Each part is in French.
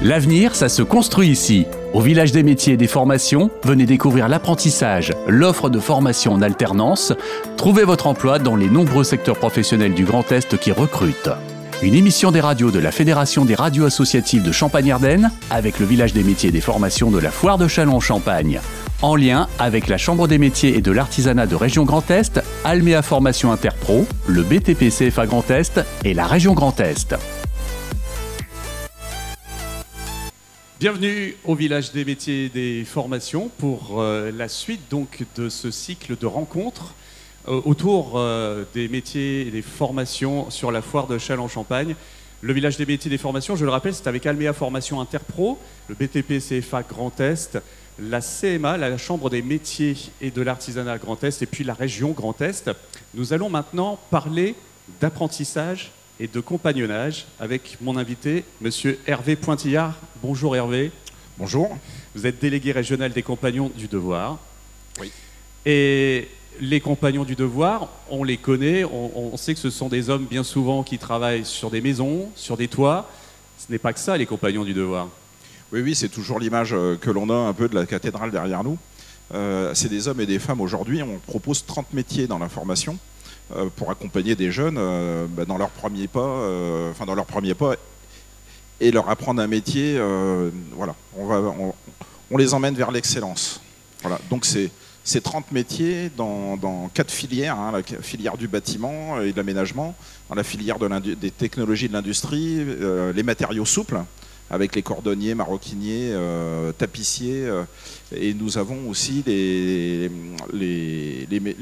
L'avenir, ça se construit ici. Au village des métiers et des formations, venez découvrir l'apprentissage, l'offre de formation en alternance. Trouvez votre emploi dans les nombreux secteurs professionnels du Grand Est qui recrutent. Une émission des radios de la Fédération des radios associatives de Champagne-Ardenne avec le village des métiers et des formations de la Foire de Chalon-Champagne. En lien avec la Chambre des métiers et de l'artisanat de Région Grand Est, Alméa Formation Interpro, le BTP CFA Grand Est et la Région Grand Est. Bienvenue au village des métiers et des formations pour euh, la suite donc de ce cycle de rencontres euh, autour euh, des métiers et des formations sur la foire de Châlons-Champagne. Le village des métiers et des formations, je le rappelle, c'est avec Almea Formation Interpro, le BTP CFA Grand Est, la CMA, la Chambre des métiers et de l'artisanat Grand Est, et puis la région Grand Est. Nous allons maintenant parler d'apprentissage et de compagnonnage avec mon invité, Monsieur Hervé Pointillard. Bonjour Hervé. Bonjour. Vous êtes délégué régional des Compagnons du Devoir. Oui. Et les Compagnons du Devoir, on les connaît, on, on, sait que ce sont des hommes bien souvent qui travaillent sur des maisons, sur des toits. Ce n'est pas que ça, les Compagnons du Devoir. Oui, oui, c'est toujours l'image euh, que l'on a un peu de la cathédrale derrière nous. Euh, c'est des hommes et des femmes aujourd'hui. On propose 30 métiers dans la formation. Euh, pour accompagner des jeunes euh, bah, dans leur premier pas, euh, enfin dans leur premier pas, et leur apprendre un métier. voilà, on, va, on, les emmène vers l'excellence. Voilà, donc c'est ces 30 métiers dans, dans quatre filières, hein, la filière du bâtiment et de l'aménagement, dans la filière de des technologies de l'industrie, les matériaux souples, avec les cordonniers, maroquiniers, tapissiers, et nous avons aussi les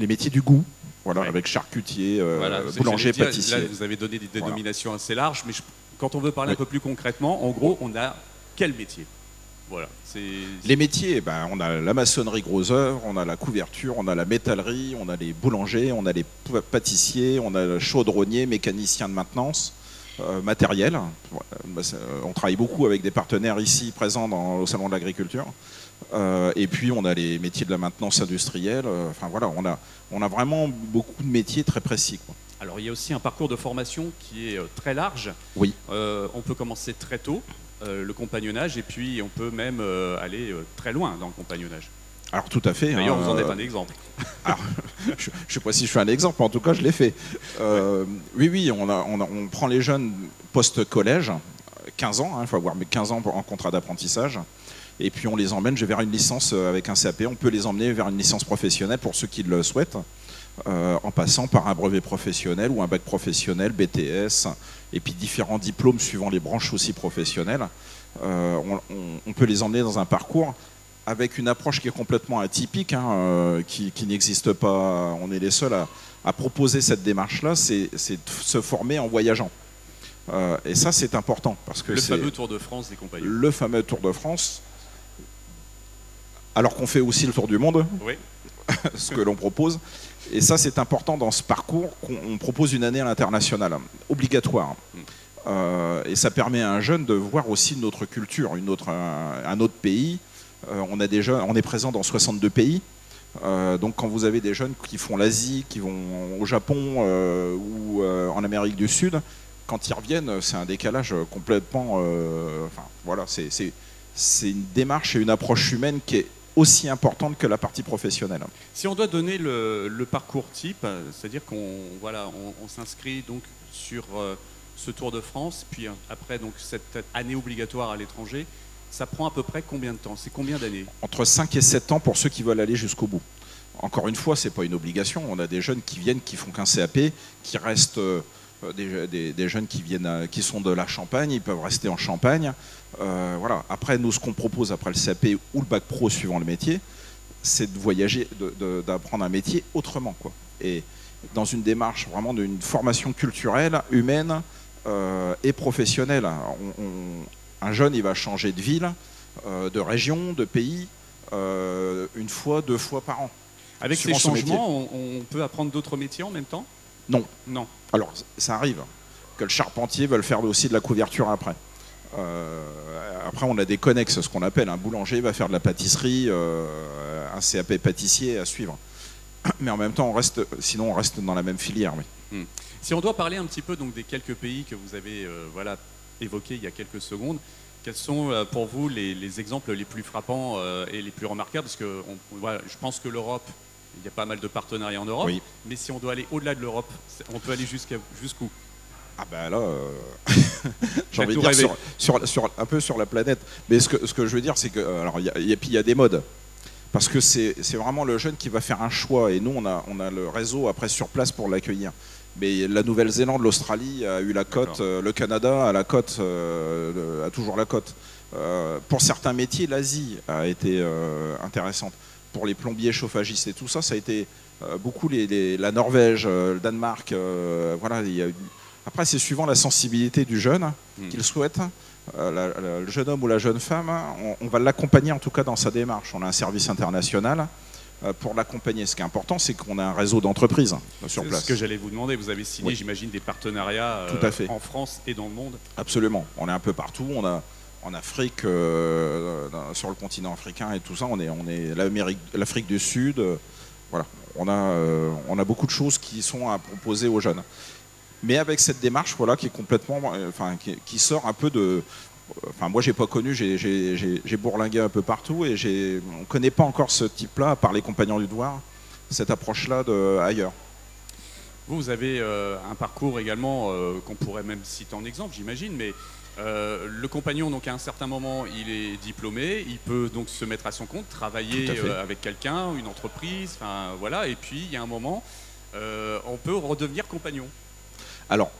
métiers du goût, voilà, avec charcutier, euh, boulanger, pâtissier. Là, vous avez donné des dénominations assez larges, mais quand on veut parler un peu plus concrètement, en gros, on a quel métier? Voilà, les métiers, ben, on a la maçonnerie gros œuvre, on a la couverture, on a la métallerie, on a les boulangers, on a les pâtissiers, on a le chaudronnier, mécanicien de maintenance, euh, matériel. Euh, on travaille beaucoup avec des partenaires ici présents dans, au Salon de l'Agriculture. Euh, et puis on a les métiers de la maintenance industrielle. Euh, enfin voilà, on a, on a vraiment beaucoup de métiers très précis. Alors il y a aussi un parcours de formation qui est euh, très large. Oui. on peut commencer très tôt, le compagnonnage, et puis on peut même aller très loin dans le compagnonnage. Alors tout à fait. D'ailleurs, vous en êtes un exemple. je ne sais pas si je suis un exemple, mais en tout cas, je l'ai fait. oui, oui, on, on, prend les jeunes post-collège, 15 ans, hein, il faut avoir 15 ans en contrat d'apprentissage et puis on les emmène vers une licence euh, avec un CAP. On peut les emmener vers une licence professionnelle pour ceux qui le souhaitent, euh, en passant par un brevet professionnel ou un bac professionnel, BTS, et puis différents diplômes suivant les branches aussi professionnelles. Euh, on, peut les emmener dans un parcours avec une approche qui est complètement atypique, hein, qui, n'existe pas. On est les seuls à, proposer cette démarche-là, c'est de se former en voyageant. et ça, c'est important parce que le fameux Tour de France des compagnies. Le fameux Tour de France, alors qu'on fait aussi le tour du monde, ce que l'on propose. Et ça, c'est important dans ce parcours qu'on propose une année à l'international, obligatoire. Euh, et ça permet à un jeune de voir aussi notre culture, une autre, un, autre pays. Euh, on, a déjà, on est présent dans 62 pays. Euh, donc quand vous avez des jeunes qui font l'Asie, qui vont au Japon ou en Amérique du Sud, quand ils reviennent, c'est un décalage complètement... enfin voilà, c'est une démarche et une approche humaine qui est aussi importante que la partie professionnelle. Si on doit donner le, parcours type, c'est-à-dire qu'on voilà, on, s'inscrit donc sur euh, ce Tour de France, puis euh, après donc cette année obligatoire à l'étranger, ça prend à peu près combien de temps? C'est combien d'années? Entre 5 et 7 ans pour ceux qui veulent aller jusqu'au bout. Encore une fois, ce n'est pas une obligation. On a des jeunes qui viennent, qui font qu'un CAP, qui restent euh, des, jeunes qui, viennent, qui sont de la Champagne, ils peuvent rester en Champagne. Euh, voilà. Après, nous, ce qu'on propose après le CAP ou le bac pro suivant le métier, c'est de voyager, d'apprendre un métier autrement. Quoi. Et dans une démarche vraiment d'une formation culturelle, humaine euh, et professionnelle. un jeune, il va changer de ville, euh, de région, de pays, une fois, deux fois par an. Avec ces changements, on, peut apprendre d'autres métiers en même temps? Non. Non. Alors, ça arrive que le charpentier veuille faire aussi de la couverture après. Euh, après, on a des connexes, ce qu'on appelle un boulanger va faire de la pâtisserie, euh, un CAP pâtissier à suivre. Mais en même temps, on reste, sinon on reste dans la même filière. Hmm. Si on doit parler un petit peu donc des quelques pays que vous avez euh, voilà évoqués il y a quelques secondes, Quels sont pour vous les, exemples les plus frappants et les plus remarquables? Parce que je pense que l'Europe, il y a pas mal de partenariats en Europe, mais si on doit aller au-delà de l'Europe, on peut aller jusqu'où? Ah ben là, euh, j'ai envie de dire sur, un peu sur la planète. Mais ce que, ce que je veux dire, c'est que alors il y, y, a des modes. Parce que c'est vraiment le jeune qui va faire un choix. Et nous, on a, on a le réseau après sur place pour l'accueillir. Mais la Nouvelle-Zélande, l'Australie a eu la cote, euh, le Canada a la cote, euh, a toujours la cote. Euh, pour certains métiers, l'Asie a été intéressante. Pour les plombiers, chauffagistes et tout ça, ça a été beaucoup la Norvège, le Danemark. voilà, Après, c'est suivant la sensibilité du jeune hmm. qu'il souhaite. le jeune homme ou la jeune femme, on va l'accompagner en tout cas dans sa démarche. On a un service international euh, pour l'accompagner. Ce qui est important, c'est qu'on a un réseau d'entreprises hein, sur place. ce que j'allais vous demander. Vous avez signé, j'imagine, des partenariats euh, en France et dans le monde Absolument. On est un peu partout. On a en Afrique, euh, sur le continent africain et tout ça, on est, on l'Afrique du Sud. voilà, on a, on a beaucoup de choses qui sont à proposer aux jeunes. Mais avec cette démarche, voilà, qui est complètement, enfin, qui sort un peu de, Enfin, moi, j'ai pas connu, j'ai bourlingué un peu partout et on ne connaît pas encore ce type-là, par les compagnons du devoir, cette approche-là ailleurs. Vous, vous avez euh, un parcours également euh, qu'on pourrait même citer en exemple, j'imagine, mais euh, le compagnon, donc à un certain moment, il est diplômé, il peut donc se mettre à son compte, travailler avec quelqu'un, une entreprise, enfin voilà, et puis il y a un moment, on peut redevenir compagnon. Alors,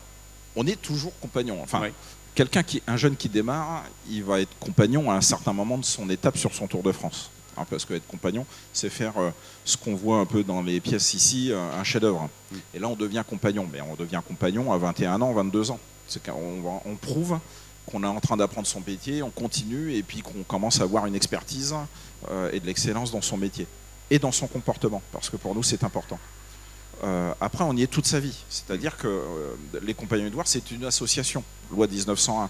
on est toujours compagnon. Enfin, quelqu'un qui, un jeune qui démarre, il va être compagnon à un certain moment de son étape sur son Tour de France. Hein, parce que être compagnon, c'est faire euh, ce qu'on voit un peu dans les pièces ici, euh, un chef-d'œuvre. Mm. Et là, on devient compagnon. Mais on devient compagnon à 21 ans, 22 ans. C'est qu'on on prouve qu'on est en train d'apprendre son métier, on continue et puis qu'on commence à avoir une expertise euh, et de l'excellence dans son métier et dans son comportement, parce que pour nous, c'est important. Euh, après, on y est toute sa vie. C'est-à-dire que euh, les Compagnons Édouard, c'est une association, loi 1901.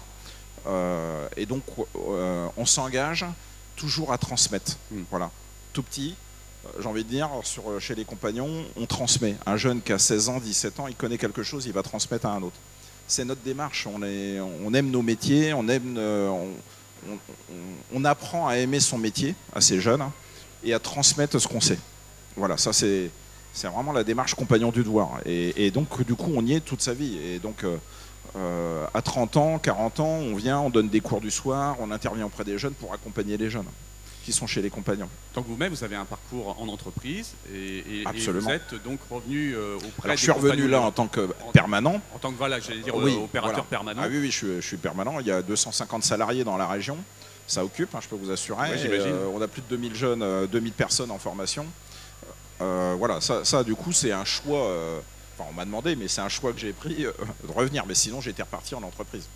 Euh, et donc, on s'engage toujours à transmettre. Hmm. Voilà. Tout petit, j'ai envie de dire, sur, chez les compagnons, on transmet. Un jeune qui a 16 ans, 17 ans, il connaît quelque chose, il va transmettre à un autre. C'est notre démarche. On, aime nos métiers, on, aime, on, apprend à aimer son métier à ces jeunes et à transmettre ce qu'on sait. Voilà, ça c'est c'est vraiment la démarche compagnon du devoir. Et, donc, du coup, on y est toute sa vie. Et donc, euh, euh, à 30 ans, 40 ans, on vient, on donne des cours du soir, on intervient auprès des jeunes pour accompagner les jeunes qui sont chez les compagnons. Donc vous-même, vous avez un parcours en entreprise et, vous êtes donc revenu euh, auprès Alors, Je suis revenu là en tant que permanent. En tant que, voilà, j'allais dire opérateur permanent. Ah oui, oui, je, suis permanent. Il y a 250 salariés dans la région. Ça occupe, hein, je peux vous assurer. on a plus de 2000 jeunes, 2000 personnes en formation. Euh, voilà, ça, du coup, c'est un choix. Euh, enfin, on m'a demandé, mais c'est un choix que j'ai pris euh, de revenir. Mais sinon, j'étais reparti en entreprise.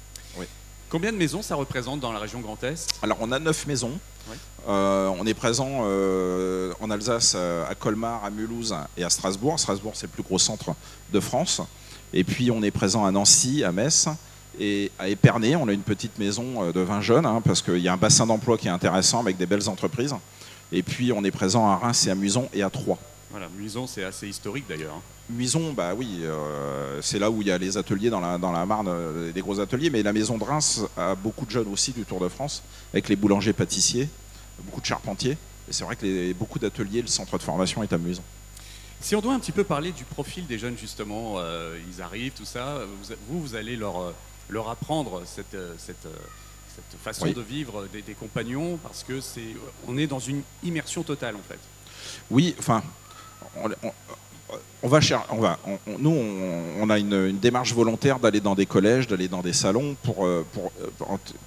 Combien de maisons ça représente dans la région Grand Est? Alors, on a neuf maisons. on est présent en Alsace, à Colmar, à Mulhouse et à Strasbourg. Strasbourg, c'est le plus gros centre de France. Et puis, on est présent à Nancy, à Metz. Et à Épernay, on a une petite maison de 20 jeunes, hein, parce qu'il y a un bassin d'emploi qui est intéressant avec des belles entreprises. Et puis, on est présent à Reims et à Muson et à Troyes. Voilà, Muison, c'est assez historique d'ailleurs. Hein. Muison, bah oui, euh, c'est là où il y a les ateliers dans la, dans la Marne, euh, des gros ateliers, mais la maison de Reims a beaucoup de jeunes aussi du Tour de France, avec les boulangers pâtissiers, beaucoup de charpentiers. Et c'est vrai que les, beaucoup d'ateliers, le centre de formation est amusant. Si on doit un petit peu parler du profil des jeunes, justement, euh, ils arrivent, tout ça, vous, vous allez leur, leur apprendre cette, cette, cette façon de vivre des, des compagnons, parce que c'est, on est dans une immersion totale en fait. Oui, enfin, on, va, on va nous, on, a une, démarche volontaire d'aller dans des collèges, d'aller dans des salons pour, euh,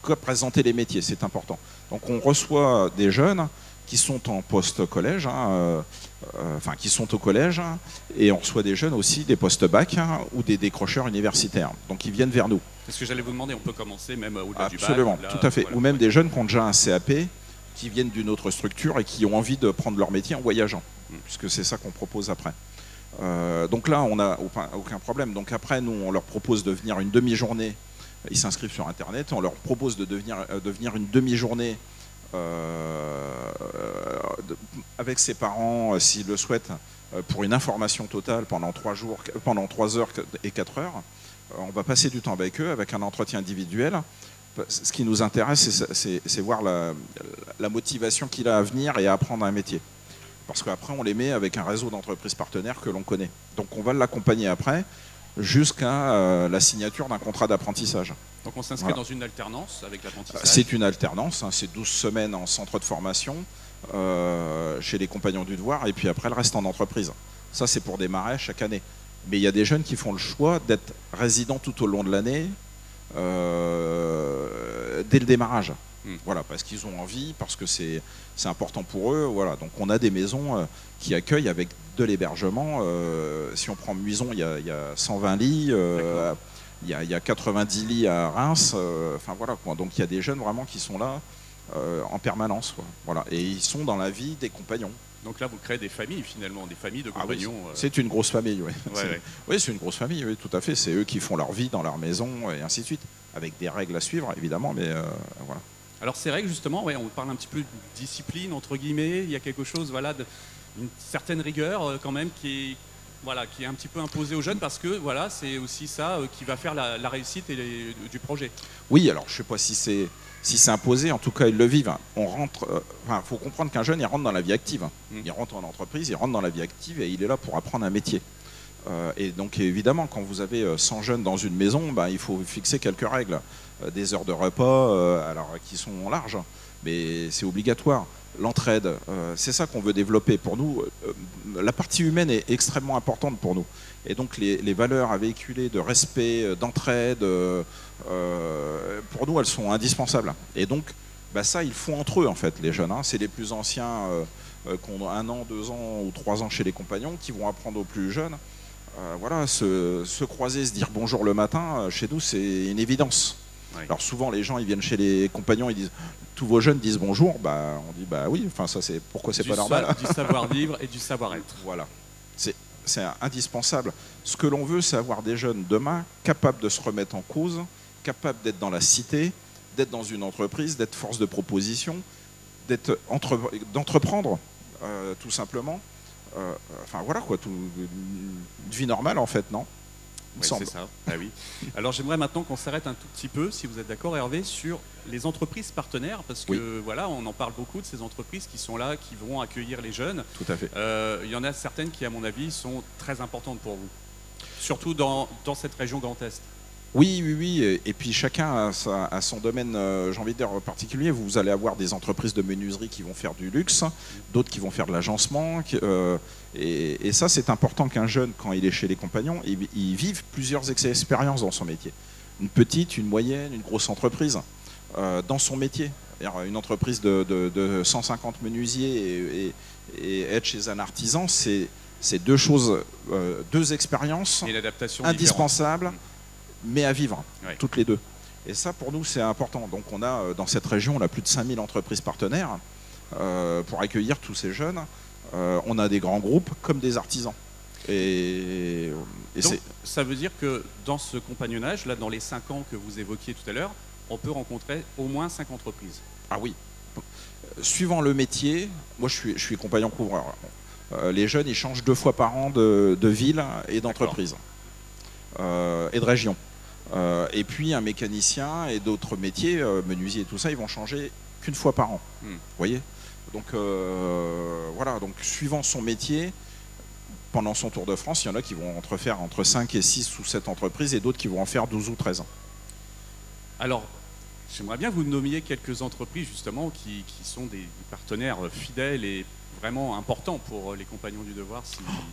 euh, présenter les métiers, c'est important. Donc on reçoit des jeunes qui sont en post-collège, hein, euh, enfin qui sont au collège, et on reçoit des jeunes aussi des post-bac hein, ou des décrocheurs universitaires. Donc ils viennent vers nous. C'est ce que j'allais vous demander, on peut commencer même au-delà du bac Absolument, tout à fait. ou même des jeunes qui ont déjà un CAP, qui viennent d'une autre structure et qui ont envie de prendre leur métier en voyageant puisque c'est ça qu'on propose après. Euh, donc là, on n'a aucun problème. Donc après, nous, on leur propose de venir une demi-journée. Ils s'inscrivent sur Internet. On leur propose de, devenir, euh, de venir une demi-journée euh, avec ses parents, s'ils le souhaitent, pour une information totale pendant 3 jours, pendant 3 heures et 4 heures. on va passer du temps avec eux, avec un entretien individuel Ce qui nous intéresse, c'est voir la, la motivation qu'il a à venir et à apprendre un métier. Parce qu'après, on les met avec un réseau d'entreprises partenaires que l'on connaît. Donc on va l'accompagner après jusqu'à euh, la signature d'un contrat d'apprentissage. Donc on s'inscrit dans une alternance avec l'apprentissage C'est une alternance, hein, c'est 12 semaines en centre de formation euh, chez les compagnons du devoir et puis après le reste en entreprise. Ça c'est pour démarrer chaque année. Mais il y a des jeunes qui font le choix d'être résidents tout au long de l'année euh, dès le démarrage. Hmm. Voilà, parce qu'ils ont envie, parce que c'est important pour eux. Voilà, donc on a des maisons euh, qui accueillent avec de l'hébergement. Euh, si on prend Muison, il y a, 120 lits. Il y, a, 90 lits à Reims. Enfin voilà, donc il y a des jeunes vraiment qui sont là en permanence. Voilà, et ils sont dans la vie des compagnons. Donc là, vous créez des familles finalement, des familles de ah compagnons. c'est une grosse famille, oui. Oui, c'est une grosse famille, oui, tout à fait. C'est eux qui font leur vie dans leur maison et ainsi de suite, avec des règles à suivre, évidemment, mais voilà. Alors vrai que justement, ouais, on parle un petit peu de discipline, entre guillemets, il y a quelque chose, voilà, d'une certaine rigueur euh, quand même qui est, voilà, qui est un petit peu imposée aux jeunes parce que voilà, c'est aussi ça euh, qui va faire la, réussite et du projet. Oui, alors je ne sais pas si c'est si c'est imposé, en tout cas ils le vivent. On rentre, euh, faut comprendre qu'un jeune il rentre dans la vie active. Mmh. Il rentre en entreprise, il rentre dans la vie active et il est là pour apprendre un métier. et donc évidemment, quand vous avez 100 jeunes dans une maison, ben, il faut fixer quelques règles. Euh, des heures de repas, euh, alors qui sont larges, mais c'est obligatoire. L'entraide, euh, c'est ça qu'on veut développer. Pour nous, la partie humaine est extrêmement importante pour nous. Et donc les, valeurs à véhiculer de respect, d'entraide, pour nous, elles sont indispensables. Et donc, bah, ça, ils font entre eux, en fait, les jeunes. Hein. C'est les plus anciens qui ont un an, deux ans ou trois ans chez les compagnons qui vont apprendre aux plus jeunes. voilà, se, croiser, se dire bonjour le matin, chez nous, c'est une évidence. Alors souvent les gens ils viennent chez les compagnons, ils disent tous vos jeunes disent bonjour, bah on dit bah oui, enfin ça c'est pourquoi c'est pas normal? du savoir-vivre et du savoir-être. Voilà. C'est c'est indispensable. Ce que l'on veut, c'est avoir des jeunes demain capables de se remettre en cause, capables d'être dans la cité, d'être dans une entreprise, d'être force de proposition, d'être d'entreprendre euh, tout simplement. Euh, enfin voilà quoi, tout, une vie normale en fait, non? Oui, c'est ça. Ah oui. Alors j'aimerais maintenant qu'on s'arrête un tout petit peu, si vous êtes d'accord Hervé, sur les entreprises partenaires, parce que voilà, on en parle beaucoup de ces entreprises qui sont là, qui vont accueillir les jeunes. Tout à fait. Euh, il y en a certaines qui, à mon avis, sont très importantes pour vous, surtout dans, dans cette région Grand Est. Oui, oui, oui. Et puis chacun a, son domaine, euh, j'ai envie de dire, particulier. Vous allez avoir des entreprises de menuiserie qui vont faire du luxe, d'autres qui vont faire de l'agencement. Euh, et, ça, c'est important qu'un jeune, quand il est chez les compagnons, il, vive plusieurs expériences dans son métier. Une petite, une moyenne, une grosse entreprise euh, dans son métier. Une entreprise de, 150 menuisiers et, être chez un artisan, c'est deux choses, deux expériences indispensables mais à vivre, toutes les deux. Et ça, pour nous, c'est important. Donc, on a euh, dans cette région, on a plus de 5000 entreprises partenaires euh, pour accueillir tous ces jeunes. Euh, on a des grands groupes comme des artisans. Et, Donc, ça veut dire que dans ce compagnonnage, là, dans les 5 ans que vous évoquiez tout à l'heure, on peut rencontrer au moins 5 entreprises. Ah oui. Suivant le métier, moi je suis, je suis compagnon couvreur. les jeunes, ils changent deux fois par an de, de ville et d'entreprise et de région. Euh, et puis un mécanicien et d'autres métiers, euh, menuisier et tout ça, ils vont changer qu'une fois par an. Hmm. Vous voyez? Donc euh, voilà, donc suivant son métier, pendant son tour de France, il y en a qui vont entre faire entre 5 et 6 ou 7 entreprises et d'autres qui vont en faire 12 ou 13 ans. Alors, j'aimerais bien que vous nommiez quelques entreprises justement qui, sont des, partenaires fidèles et vraiment importants pour les compagnons du devoir.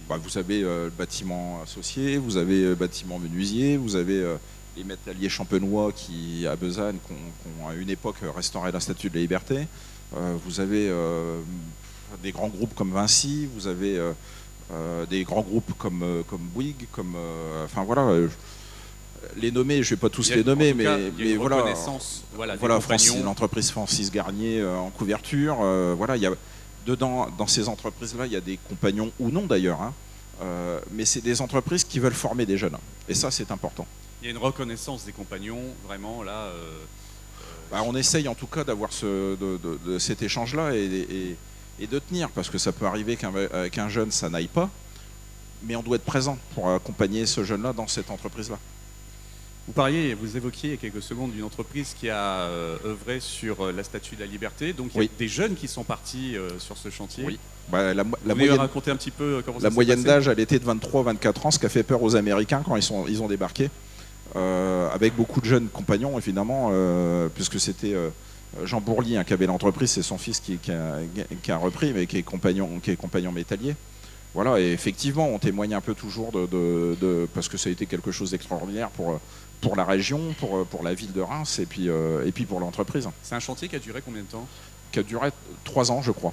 Bah, vous avez le bâtiment associé, vous avez le bâtiment menuisier, vous avez les métalliers champenois qui, à Besançon, qui ont, à une époque restauré la statue de la liberté. Euh, vous avez euh, des grands groupes comme Vinci, vous avez euh, des grands groupes comme, comme Bouygues, comme. Enfin voilà. les nommer, je ne vais pas tous les nommer, mais, mais voilà. Voilà, voilà l'entreprise Francis Garnier en couverture. voilà, il y a, dedans, dans ces entreprises-là, il y a des compagnons ou non d'ailleurs. Hein, mais c'est des entreprises qui veulent former des jeunes. Et ça, c'est important il y a une reconnaissance des compagnons, vraiment là. Euh, euh, bah, on essaye en tout cas d'avoir ce, de, cet échange-là et, de tenir, parce que ça peut arriver qu'un jeune, ça n'aille pas, mais on doit être présent pour accompagner ce jeune-là dans cette entreprise-là. Vous parliez, vous évoquiez il y a quelques secondes d'une entreprise qui a euh, œuvré sur euh, la Statue de la Liberté. Donc il y Oui. a des jeunes qui sont partis euh, sur ce chantier. Oui. Bah, la, moyenne, raconter un petit peu euh, comment ça la moyenne d'âge, elle était de 23-24 ans, ce qui a fait peur aux Américains quand ils, sont, ils ont débarqué. Euh, avec beaucoup de jeunes compagnons, évidemment, euh, puisque c'était euh, Jean Bourly hein, qui avait l'entreprise, c'est son fils qui, qui a, qui a repris, mais qui est compagnon, qui est compagnon métallier. Voilà, et effectivement, on témoigne un peu toujours de, de- de- parce que ça a été quelque chose d'extraordinaire pour, pour la région, pour, pour la ville de Reims, et puis, euh, et puis pour l'entreprise, C'est un chantier qui a duré combien de temps? Qui a duré trois ans, je crois.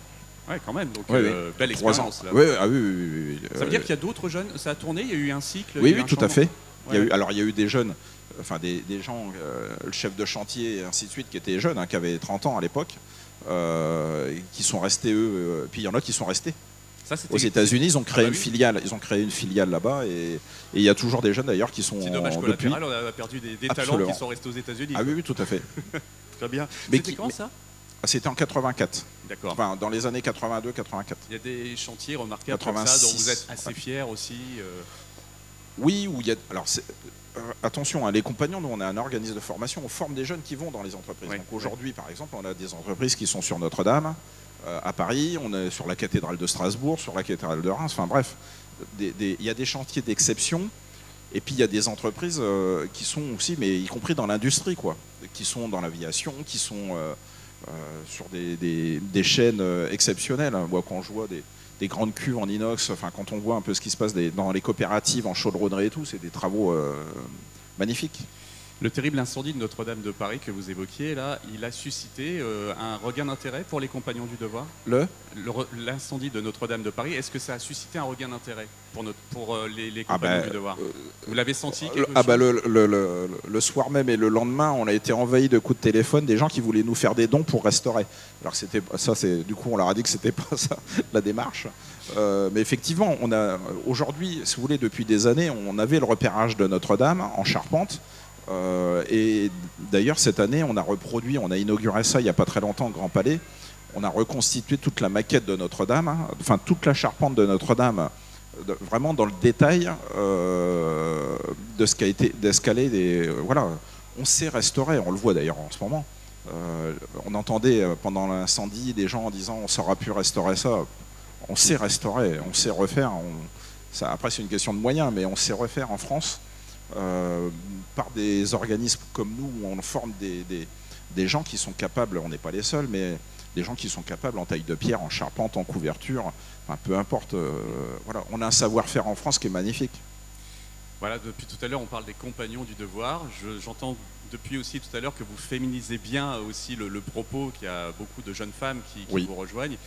Ouais, quand même. Donc Oui, euh, belle ans. expérience. là. Oui, ah oui, oui. Ça veut dire qu'il y a d'autres jeunes. Ça a tourné. Il y a eu un cycle. Oui, oui, tout à changement. Fait. Il y a Ouais. eu, alors, il y a eu des jeunes, enfin des, des gens, euh, le chef de chantier et ainsi de suite, qui étaient jeunes, hein, qui avaient 30 ans à l'époque, euh, qui sont restés eux. euh, puis il y en a qui sont restés. Ça, Aux États-Unis, ils ont créé Ah bah une filiale. Ils ont créé une filiale là-bas, et, il y a toujours des jeunes d'ailleurs qui sont Petit dommage depuis. On a perdu des, des talents qui sont restés aux États-Unis. Ah oui, oui, tout à fait. Très bien. Mais C'était quand mais- ça? C'était en 84. D'accord. Enfin, dans les années 82-84. Il y a des chantiers remarquables comme ça 86, dont vous êtes assez ouais. fiers aussi. euh, Oui, où il y a. Alors, euh, attention, hein, les compagnons, nous, on est un organisme de formation, on forme des jeunes qui vont dans les entreprises. Donc aujourd'hui, par exemple, on a des entreprises qui sont sur Notre-Dame, euh, à Paris, on est sur la cathédrale de Strasbourg, sur la cathédrale de Reims, enfin bref, il y a des chantiers d'exception. Et puis il y a des entreprises euh, qui sont aussi, mais y compris dans l'industrie, quoi, qui sont dans l'aviation, qui sont euh, sur des, des- des chaînes exceptionnelles. hein. Moi, quand je vois des, des grandes cuves en inox, enfin quand on voit un peu ce qui se passe dans les coopératives en chaudronnerie et tout, c'est des travaux euh, magnifiques. Le terrible incendie de Notre-Dame de Paris que vous évoquiez là, il a suscité euh, un regain d'intérêt pour les compagnons du devoir? Le? L'incendie de Notre-Dame de Paris, est-ce que ça a suscité un regain d'intérêt pour, notre, pour euh, les, les Ah compagnons ben, du devoir? euh, Vous l'avez senti ah bah le, le- le- le soir même et le lendemain, on a été envahi de coups de téléphone des gens qui voulaient nous faire des dons pour restaurer. Alors c'était ça, c'est du coup on leur a dit que c'était pas ça la démarche. Mais effectivement, on a aujourd'hui, si vous voulez, depuis des années, on avait le repérage de Notre-Dame en charpente. Euh, et d'ailleurs cette année, on a reproduit, on a inauguré ça il n'y a pas très longtemps au Grand Palais. On a reconstitué toute la maquette de Notre-Dame, hein, enfin toute la charpente de Notre-Dame vraiment dans le détail euh, de ce qui a été euh, voilà. On sait restaurer on le voit d'ailleurs en ce moment. On entendait pendant l'incendie des gens en disant on saura plus restaurer ça. On sait restaurer on sait refaire après c'est une question de moyens mais on sait refaire en France euh, par des organismes comme nous où on forme des, des- des gens qui sont capables on n'est pas les seuls mais des gens qui sont capables en taille de pierre en charpente en couverture Enfin, peu importe. euh, voilà, on a un savoir-faire en France qui est magnifique. Voilà, depuis tout à l'heure, on parle des compagnons du devoir. Je- J'entends depuis aussi tout à l'heure que vous féminisez bien aussi le, le propos qu'il y a beaucoup de jeunes femmes qui, qui Oui. vous rejoignent.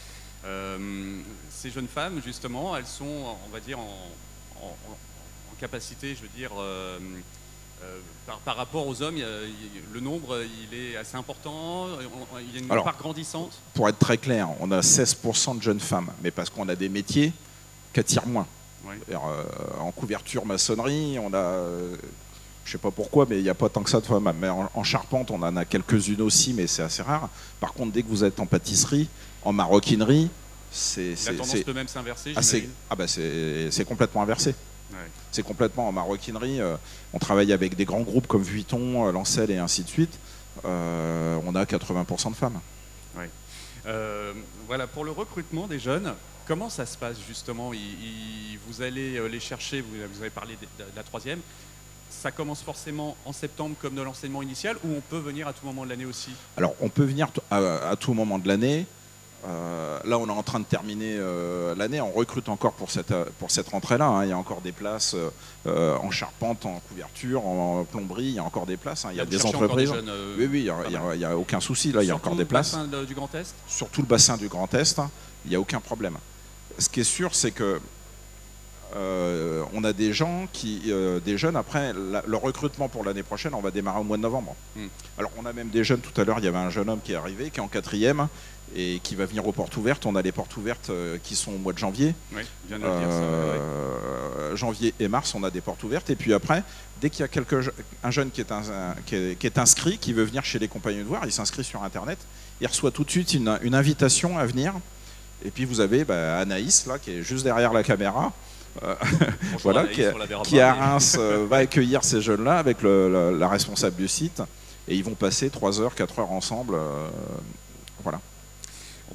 Euh, ces jeunes femmes, justement, elles sont, on va dire, en capacité, je veux dire, euh, euh, par, par rapport aux hommes, il il- le nombre, il est assez important. on- Il y a une Alors, part grandissante. Pour être très clair, on a 16% de jeunes femmes, mais parce qu'on a des métiers qui attirent moins. Euh, en couverture maçonnerie, on a, je sais pas pourquoi, mais il n'y a pas tant que ça de femmes. Mais en, en charpente, on en a quelques-unes aussi, mais c'est assez rare. Par contre, dès que vous êtes en pâtisserie, en maroquinerie, c'est La tendance peut même s'inverser, ah, ah bah, c'est complètement inversé. Ouais. C'est complètement en maroquinerie. euh, on travaille avec des grands groupes comme Vuitton, euh, Lancel et ainsi de suite. Euh, on a 80% de femmes. Euh, voilà, pour le recrutement des jeunes, comment ça se passe justement? Il- il- Vous allez les chercher, vous, vous avez parlé de, de la troisième. Ça commence forcément en septembre comme de l'enseignement initial ou on peut venir à tout moment de l'année aussi? Alors, on peut venir à tout moment de l'année. Euh, là, on est en train de terminer euh, l'année. On recrute encore pour cette, euh, pour cette rentrée-là. hein. Il y a encore des places euh, en charpente, en couverture, en plomberie. Il y a encore des places. hein. Il y a des entreprises. jeunes, euh, Oui, oui, il n'y a, aucun souci. Là, il y a encore des le places. bassin de- du Grand Est Sur tout le bassin du Grand Est, hein, il n'y a aucun problème. Ce qui est sûr, c'est que on a des gens qui, des jeunes, après, la- le recrutement pour l'année prochaine, on va démarrer au mois de novembre. Hmm. Alors, on a même des jeunes, tout à l'heure, il y avait un jeune homme qui est arrivé, qui est en quatrième, et qui va venir aux portes ouvertes. On a les portes ouvertes euh, qui sont au mois de janvier. Oui, viens de le dire ça. ouais. Euh, janvier et mars, on a des portes ouvertes. Et puis après, dès qu'il y a quelque, un jeune qui est, un- qui, est, qui est inscrit, qui veut venir chez les compagnons de voir, il s'inscrit sur Internet. Il reçoit tout de suite une, une invitation à venir. Et puis vous avez bah, Anaïs, là, qui est juste derrière la caméra, voilà, qui, à Reims va accueillir ces jeunes-là avec la responsable du site et ils vont passer 3 heures, 4 heures ensemble.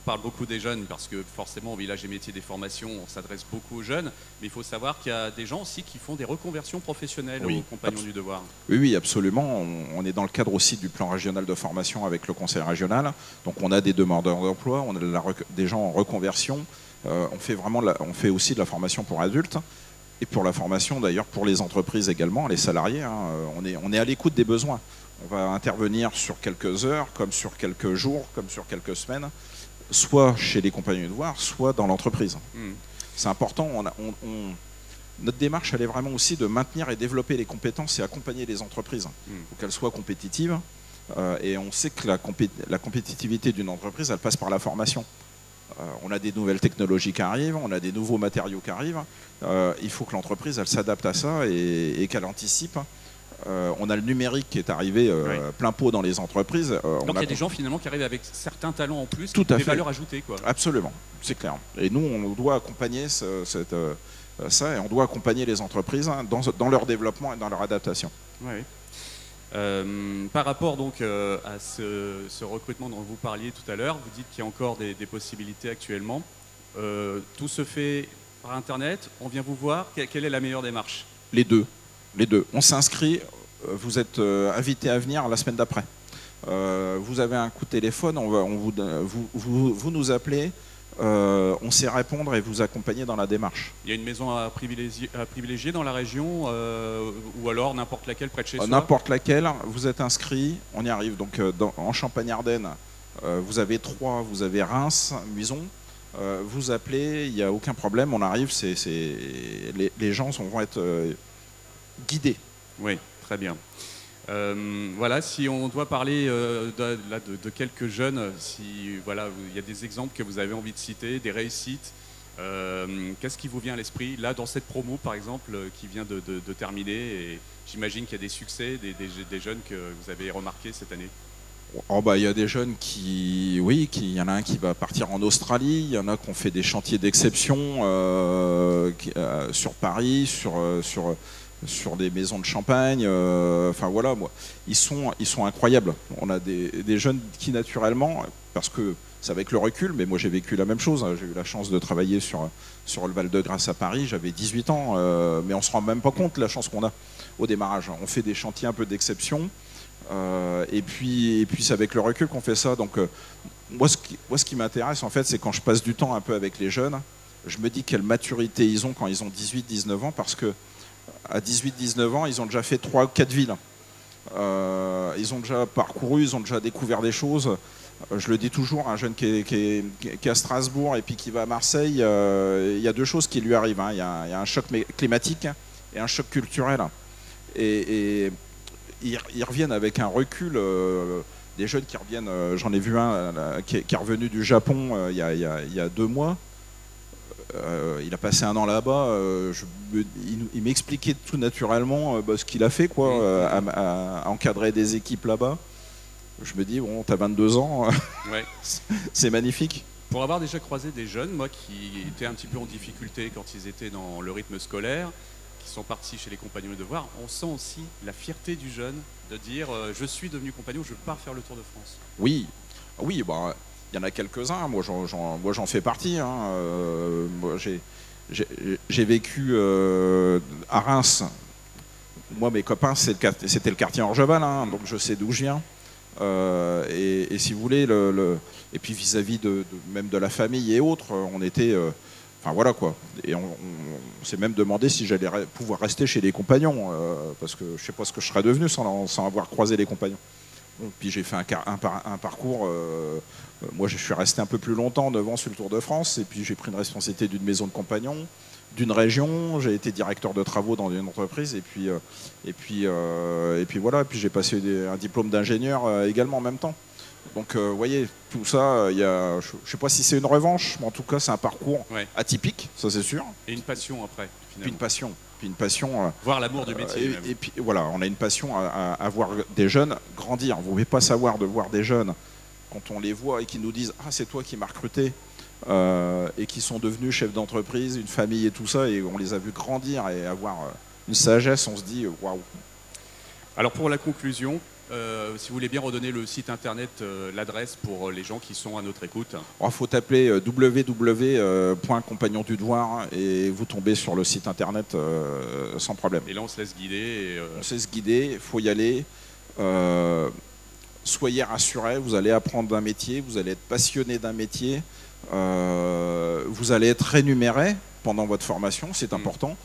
Parle beaucoup des jeunes parce que forcément au village des métiers des formations, on s'adresse beaucoup aux jeunes, mais il faut savoir qu'il y a des gens aussi qui font des reconversions professionnelles aux compagnons du devoir. Oui, oui, absolument. On, est dans le cadre aussi du plan régional de formation avec le conseil régional. Donc on a des demandeurs d'emploi, on a des gens en reconversion. Euh, on fait vraiment, on fait aussi de la formation pour adultes et pour la formation d'ailleurs pour les entreprises également, les salariés. Hein. on, est, on est à l'écoute des besoins. On va intervenir sur quelques heures, comme sur quelques jours, comme sur quelques semaines soit chez les compagnons de devoir, soit dans l'entreprise. Hmm. C'est important. notre démarche, elle est vraiment aussi de maintenir et développer les compétences et accompagner les entreprises hmm. pour qu'elles soient compétitives. Euh, et on sait que la, compétitivité d'une entreprise, elle passe par la formation. Euh, on a des nouvelles technologies qui arrivent, on a des nouveaux matériaux qui arrivent. Euh, il faut que l'entreprise, elle s'adapte à ça et qu'elle anticipe euh, on a le numérique qui est arrivé euh, plein pot dans les entreprises. Euh, Donc il y a, des gens finalement qui arrivent avec certains talents en plus, Tout des valeurs ajoutées. Quoi. Absolument, c'est clair. Et nous, on doit accompagner ça et on doit accompagner les entreprises hein, dans, leur développement et dans leur adaptation. par rapport donc à ce, recrutement dont vous parliez tout à l'heure, vous dites qu'il y a encore des, possibilités actuellement. tout se fait par Internet. On vient vous voir. quelle est la meilleure démarche? Les deux les deux. On s'inscrit, euh, vous êtes euh, invité à venir la semaine d'après. Euh, vous avez un coup de téléphone, on va, on vous, vous, nous appelez, on sait répondre et vous accompagner dans la démarche. Il y a une maison à privilégier, dans la région ou alors n'importe laquelle près de chez soi N'importe laquelle, vous êtes inscrit, on y arrive. Donc en Champagne-Ardenne, vous avez Troyes, vous avez Reims, Muison. vous appelez, il n'y a aucun problème, on arrive, c'est, les, les, gens vont être guidé. Oui, très bien. Euh, voilà, si on doit parler euh, de, quelques jeunes, si voilà, il y a des exemples que vous avez envie de citer, des réussites, euh, qu'est-ce qui vous vient à l'esprit? Là, dans cette promo, par exemple, qui vient de, terminer, et j'imagine qu'il y a des succès, des, jeunes que vous avez remarqués cette année. Oh bah il y a des jeunes qui, oui, il y en a un qui va partir en Australie, il y en a qui ont fait des chantiers d'exception sur Paris, sur sur sur des maisons de champagne. Euh, enfin voilà, moi, ils sont, incroyables. On a des, jeunes qui naturellement, parce que c'est avec le recul, mais moi j'ai vécu la même chose. Hein. J'ai eu la chance de travailler sur, le Val-de-Grâce à Paris. J'avais 18 ans, euh, mais on se rend même pas compte la chance qu'on a au démarrage. On fait des chantiers un peu d'exception. Euh, et puis, puis c'est avec le recul qu'on fait ça. Donc, moi, ce qui, moi, ce qui m'intéresse, en fait, c'est quand je passe du temps un peu avec les jeunes, je me dis quelle maturité ils ont quand ils ont 18-19 ans, parce que à 18-19 ans, ils ont déjà fait 3 ou 4 villes. Euh, ils ont déjà parcouru, ils ont déjà découvert des choses. Euh, je le dis toujours, un jeune qui est, à Strasbourg et puis qui va à Marseille, euh, il y a deux choses qui lui arrivent. Hein. Il, y a, un choc climatique et un choc culturel. Et, ils, reviennent avec un recul. des jeunes qui reviennent, j'en ai vu un qui, est, revenu du Japon il y, a, deux mois. Euh, il a passé un an là-bas. Euh, il, m'expliquait tout naturellement euh, bah, ce qu'il a fait, quoi, à, encadrer des équipes là-bas. Je me dis, bon, t'as 22 ans, c'est magnifique. Pour avoir déjà croisé des jeunes, moi, qui étaient un petit peu en difficulté quand ils étaient dans le rythme scolaire, qui sont partis chez les compagnons de devoir, on sent aussi la fierté du jeune de dire je suis devenu compagnon, je pars faire le Tour de France. Oui, oui, bah, y en a quelques-uns, moi j'en fais partie. Hein. Euh, j'ai vécu euh, à Reims. Moi, mes copains, c'était le quartier Orgeval, hein, donc je sais d'où je viens. Euh, et, si vous voulez, le, et puis vis-à-vis de, même de la famille et autres, on était. enfin voilà quoi. Et on, s'est même demandé si j'allais pouvoir rester chez les compagnons, parce que je ne sais pas ce que je serais devenu sans avoir croisé les compagnons. Puis j'ai fait un, un, parcours. Euh, euh, moi, je suis resté un peu plus longtemps devant sur le Tour de France. Et puis j'ai pris une responsabilité d'une maison de compagnons, d'une région. J'ai été directeur de travaux dans une entreprise. Et puis, euh, et puis, et puis voilà. Et puis j'ai passé un diplôme d'ingénieur également en même temps. Donc, vous voyez, tout ça, il y a, je ne sais pas si c'est une revanche, mais en tout cas, c'est un parcours atypique, ça c'est sûr. Et une passion après. Puis une passion puis une passion. Euh, voir l'amour du métier. Et, puis voilà, on a une passion à, voir des jeunes grandir. Vous ne pouvez pas savoir de voir des jeunes quand on les voit et qui nous disent Ah, c'est toi qui m'as recruté. et qui sont devenus chefs d'entreprise, une famille et tout ça, et on les a vus grandir et avoir une sagesse, on se dit waouh. Alors pour la conclusion, euh, si vous voulez bien redonner le site internet, euh, l'adresse pour les gens qui sont à notre écoute. Il faut taper euh, www.compagnon du devoir et vous tombez sur le site internet sans problème. Et là, on se laisse guider. On se laisse guider, il faut y aller. soyez rassurés, vous allez apprendre d'un métier, vous allez être passionné d'un métier, vous allez être rémunéré pendant votre formation, c'est mmh. important.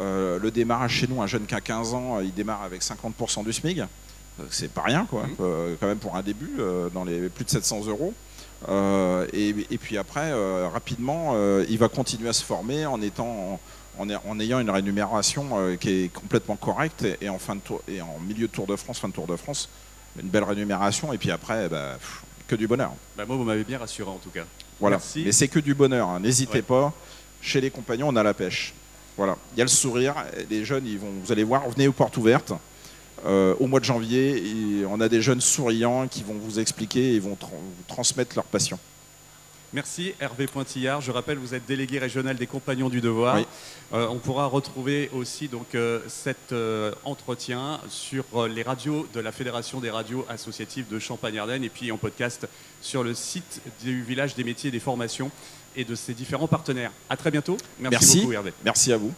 le démarrage chez nous, un jeune qui a 15 ans, il démarre avec 50% du SMIG c'est pas rien, quoi, mmh. euh, quand même pour un début, euh, dans les plus de 700 euros. Euh, et, puis après, rapidement, il va continuer à se former en étant en, ayant une rémunération qui est complètement correcte et, en fin de tour, et en milieu de Tour de France, fin de Tour de France, une belle rémunération. Et puis après, bah, que du bonheur. Bah, moi, vous m'avez bien rassuré en tout cas. Voilà. Merci. Mais c'est que du bonheur. Hein. N'hésitez pas. Chez les compagnons, on a la pêche. Voilà. Il y a le sourire. Les jeunes, ils vont, vous allez voir, venez aux portes ouvertes. Euh, au mois de janvier. on a des jeunes souriants qui vont vous expliquer et vont vous transmettre leur passion. Merci Hervé Pointillard. Je rappelle, vous êtes délégué régional des Compagnons du Devoir. Euh, on pourra retrouver aussi donc euh, cet entretien sur les radios de la Fédération des radios associatives de Champagne-Ardenne et puis en podcast sur le site du village des métiers et des formations et de ses différents partenaires. À très bientôt. Merci, Merci beaucoup Hervé. Merci à vous.